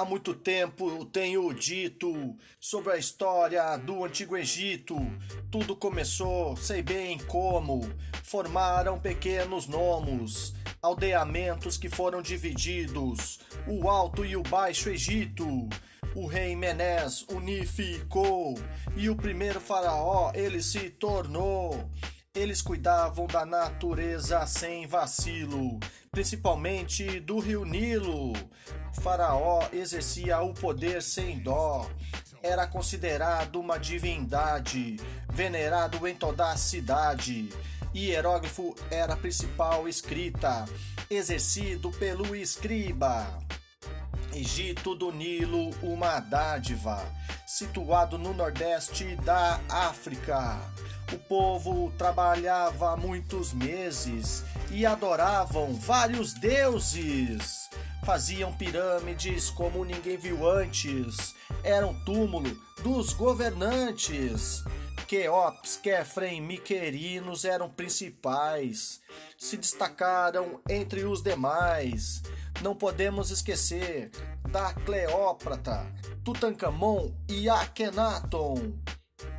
Há muito tempo tenho dito sobre a história do Antigo Egito. Tudo começou, sei bem como. Formaram pequenos nomos, aldeamentos que foram divididos, o Alto e o Baixo Egito. O rei Menés unificou e o primeiro faraó ele se tornou. Eles cuidavam da natureza sem vacilo, principalmente do rio Nilo. O faraó exercia o poder sem dó. Era considerado uma divindade, venerado em toda a cidade. Hierógrafo era a principal escrita, exercido pelo escriba. Egito do Nilo, uma dádiva, situado no nordeste da África. O povo trabalhava muitos meses e adoravam vários deuses. Faziam pirâmides como ninguém viu antes. Era um túmulo dos governantes. Queops, Kefren, Miquerinos eram principais. Se destacaram entre os demais. Não podemos esquecer da Cleópatra, Tutankhamon e Akhenaton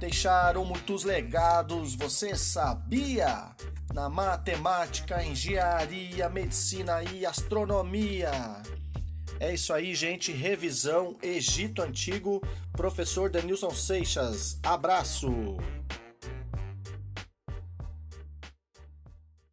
deixaram muitos legados, você sabia? Na matemática, engenharia, medicina e astronomia. É isso aí, gente. Revisão Egito Antigo, professor Denilson Seixas. Abraço!